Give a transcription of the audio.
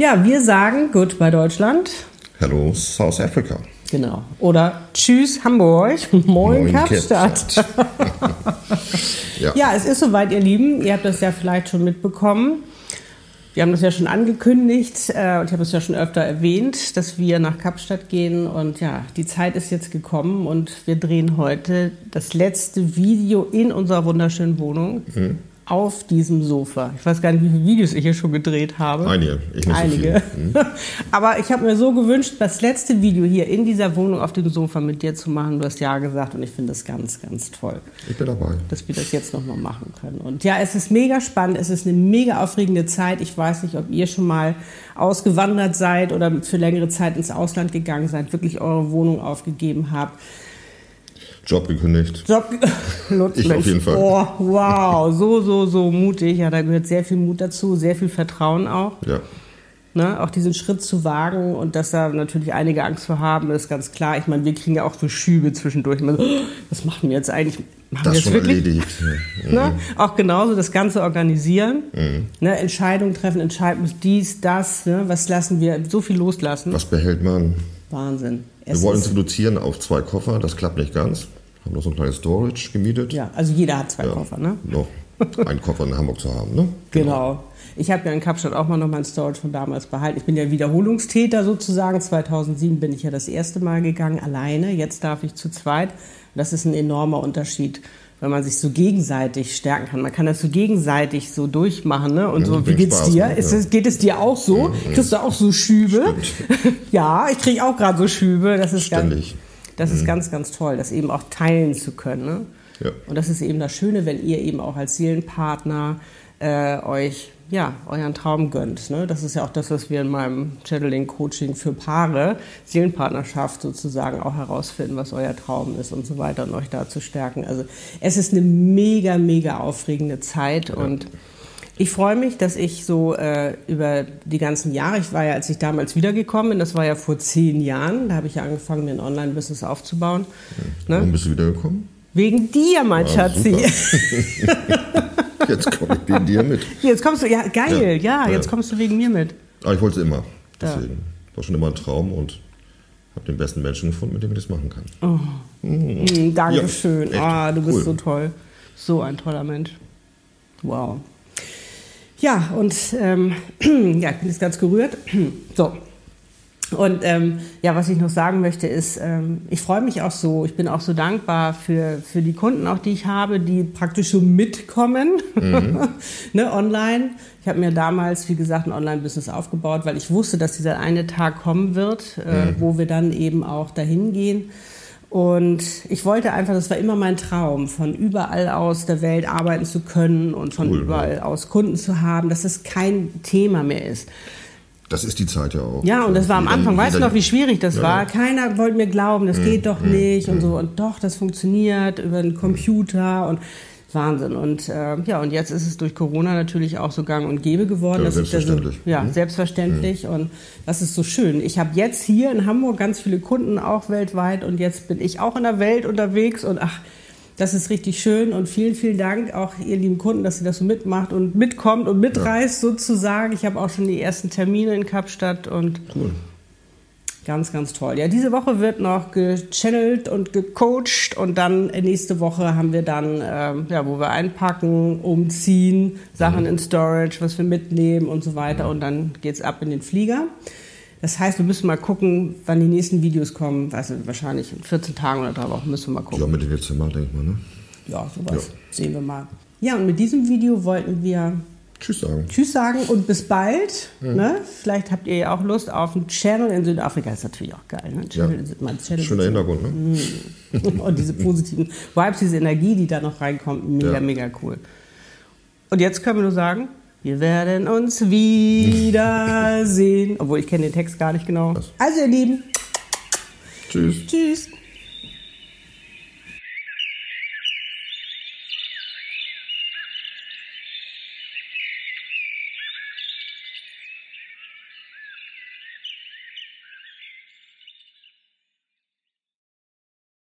Ja, wir sagen Goodbye Deutschland. Hello South Africa. Genau. Oder Tschüss Hamburg. Moin, Moin, Kapstadt. Kapstadt. ja. Ja. es ist soweit, ihr Lieben. Ihr habt das ja vielleicht schon mitbekommen. Wir haben das ja schon angekündigt äh, und ich habe es ja schon öfter erwähnt, dass wir nach Kapstadt gehen. Und ja, die Zeit ist jetzt gekommen und wir drehen heute das letzte Video in unserer wunderschönen Wohnung. Auf diesem Sofa. Ich weiß gar nicht, wie viele Videos ich hier schon gedreht habe. Einige, ich nicht Einige. so. Mhm. Aber ich habe mir so gewünscht, das letzte Video hier in dieser Wohnung auf dem Sofa mit dir zu machen. Du hast ja gesagt und ich finde das ganz, ganz toll, Ich bin dabei. dass wir das jetzt nochmal machen können. Und ja, es ist mega spannend, es ist eine mega aufregende Zeit. Ich weiß nicht, ob ihr schon mal ausgewandert seid oder für längere Zeit ins Ausland gegangen seid, wirklich eure Wohnung aufgegeben habt. Job gekündigt. Job, Lutz, Ich auf jeden Fall. Oh, wow, so, so, so mutig. Ja, da gehört sehr viel Mut dazu, sehr viel Vertrauen auch. Ja. Ne, auch diesen Schritt zu wagen und dass da natürlich einige Angst vor haben, ist ganz klar. Ich meine, wir kriegen ja auch so Schübe zwischendurch. So, oh, was machen wir jetzt eigentlich? Machen wir Das jetzt schon wirklich? erledigt. Ne? Auch genauso das Ganze organisieren, Mhm. ne? Entscheidungen treffen, Entscheidungen dies, das, ne? was lassen wir, so viel loslassen. Was behält man? Wahnsinn. Wir Es wollen uns ist, reduzieren auf zwei Koffer. Das klappt nicht ganz. Haben noch so ein kleines Storage gemietet. ja, also jeder hat zwei Ja. Koffer, ne? Noch einen Koffer in Hamburg zu haben, ne? Genau. Ich habe ja in Kapstadt auch mal noch mein Storage von damals behalten. Ich bin ja Wiederholungstäter sozusagen. 2007 bin ich ja das erste Mal gegangen, alleine. Jetzt darf ich zu zweit. Das ist ein enormer Unterschied, wenn man sich so gegenseitig stärken kann. Man kann das so gegenseitig so durchmachen. Ne? Und Ja, so, wie geht's Spaß, dir? ne? Ist Ja. es, geht es dir auch so? Kriegst du auch so Schübe? ja, ich kriege auch gerade so Schübe. Das ist Ständig. Ganz, das ist ganz, ganz toll, das eben auch teilen zu können. Ne? Ja. Und das ist eben das Schöne, wenn ihr eben auch als Seelenpartner äh, euch ja, euren Traum gönnt. Ne? Das ist ja auch das, was wir in meinem Channeling-Coaching für Paare, Seelenpartnerschaft sozusagen auch herausfinden, was euer Traum ist und so weiter und euch da zu stärken. Also es ist eine mega, mega aufregende Zeit und ich freue mich, dass ich so äh, über die ganzen Jahre, ich war ja, als ich damals wiedergekommen bin, das war ja vor zehn Jahren, da habe ich ja angefangen, mir ein Online-Business aufzubauen. Ne? Warum bist du wiedergekommen? Wegen dir, mein Ah, Schatzi. Jetzt komme ich wegen dir mit. Jetzt kommst du, ja, geil, ja, Ja. jetzt kommst du wegen mir mit. Aber ich wollte es immer. Ja. Deswegen. War schon immer ein Traum und habe den besten Menschen gefunden, mit dem ich das machen kann. Mm, Dankeschön. Ja, echt. ah, du bist Cool. so toll. So ein toller Mensch. Wow. Ja, und ähm, ja, ich bin jetzt ganz gerührt. So. Und ähm, ja, was ich noch sagen möchte, ist, ähm, ich freue mich auch so, ich bin auch so dankbar für, für die Kunden, auch die ich habe, die praktisch so mitkommen, ne, online. Ich habe mir damals, wie gesagt, ein Online-Business aufgebaut, weil ich wusste, dass dieser eine Tag kommen wird, äh, wo wir dann eben auch dahin gehen. Und ich wollte einfach, das war immer mein Traum, von überall aus der Welt arbeiten zu können und von Cool, überall aus Kunden zu haben, dass es kein Thema mehr ist. Das ist die Zeit ja auch. Ja, und das war am Anfang, weißt du noch, wie schwierig das Ja. war? Keiner wollte mir glauben, das geht doch nicht und so. Und doch, das funktioniert über den Computer und Wahnsinn. Und äh, ja, und jetzt ist es durch Corona natürlich auch so gang und gäbe geworden. Ja, das ist ja so, selbstverständlich. ja, selbstverständlich. Und das ist so schön. Ich habe jetzt hier in Hamburg ganz viele Kunden auch weltweit und jetzt bin ich auch in der Welt unterwegs und ach, das ist richtig schön und vielen, vielen Dank auch ihr lieben Kunden, dass ihr das so mitmacht und mitkommt und mitreist sozusagen. Ich habe auch schon die ersten Termine in Kapstadt und Cool. Ganz, ganz toll. Ja, diese Woche wird noch gechannelt und gecoacht und dann nächste Woche haben wir dann, ähm, ja, wo wir einpacken, umziehen, Sachen in Storage, was wir mitnehmen und so weiter und dann geht's ab in den Flieger. Das heißt, wir müssen mal gucken, wann die nächsten Videos kommen. Also wahrscheinlich in 14 Tagen oder drei Wochen müssen wir mal gucken. Ja, Mitte Dezember, denke ich mal, ne? Ja, sowas. Sehen wir mal. Ja, und mit diesem Video wollten wir Tschüss sagen. Tschüss sagen und bis bald. Ne? Vielleicht habt ihr ja auch Lust auf einen Channel in Südafrika. Ist natürlich auch geil. Ne? Channel, Ja. in Channel Schöner Hintergrund, ne? und diese positiven Vibes, diese Energie, die da noch reinkommt, mega, Ja. mega cool. Und jetzt können wir nur sagen, Wir werden uns wiedersehen. Obwohl ich kenne den Text gar nicht genau. Also ihr Lieben, Tschüss. tschüss.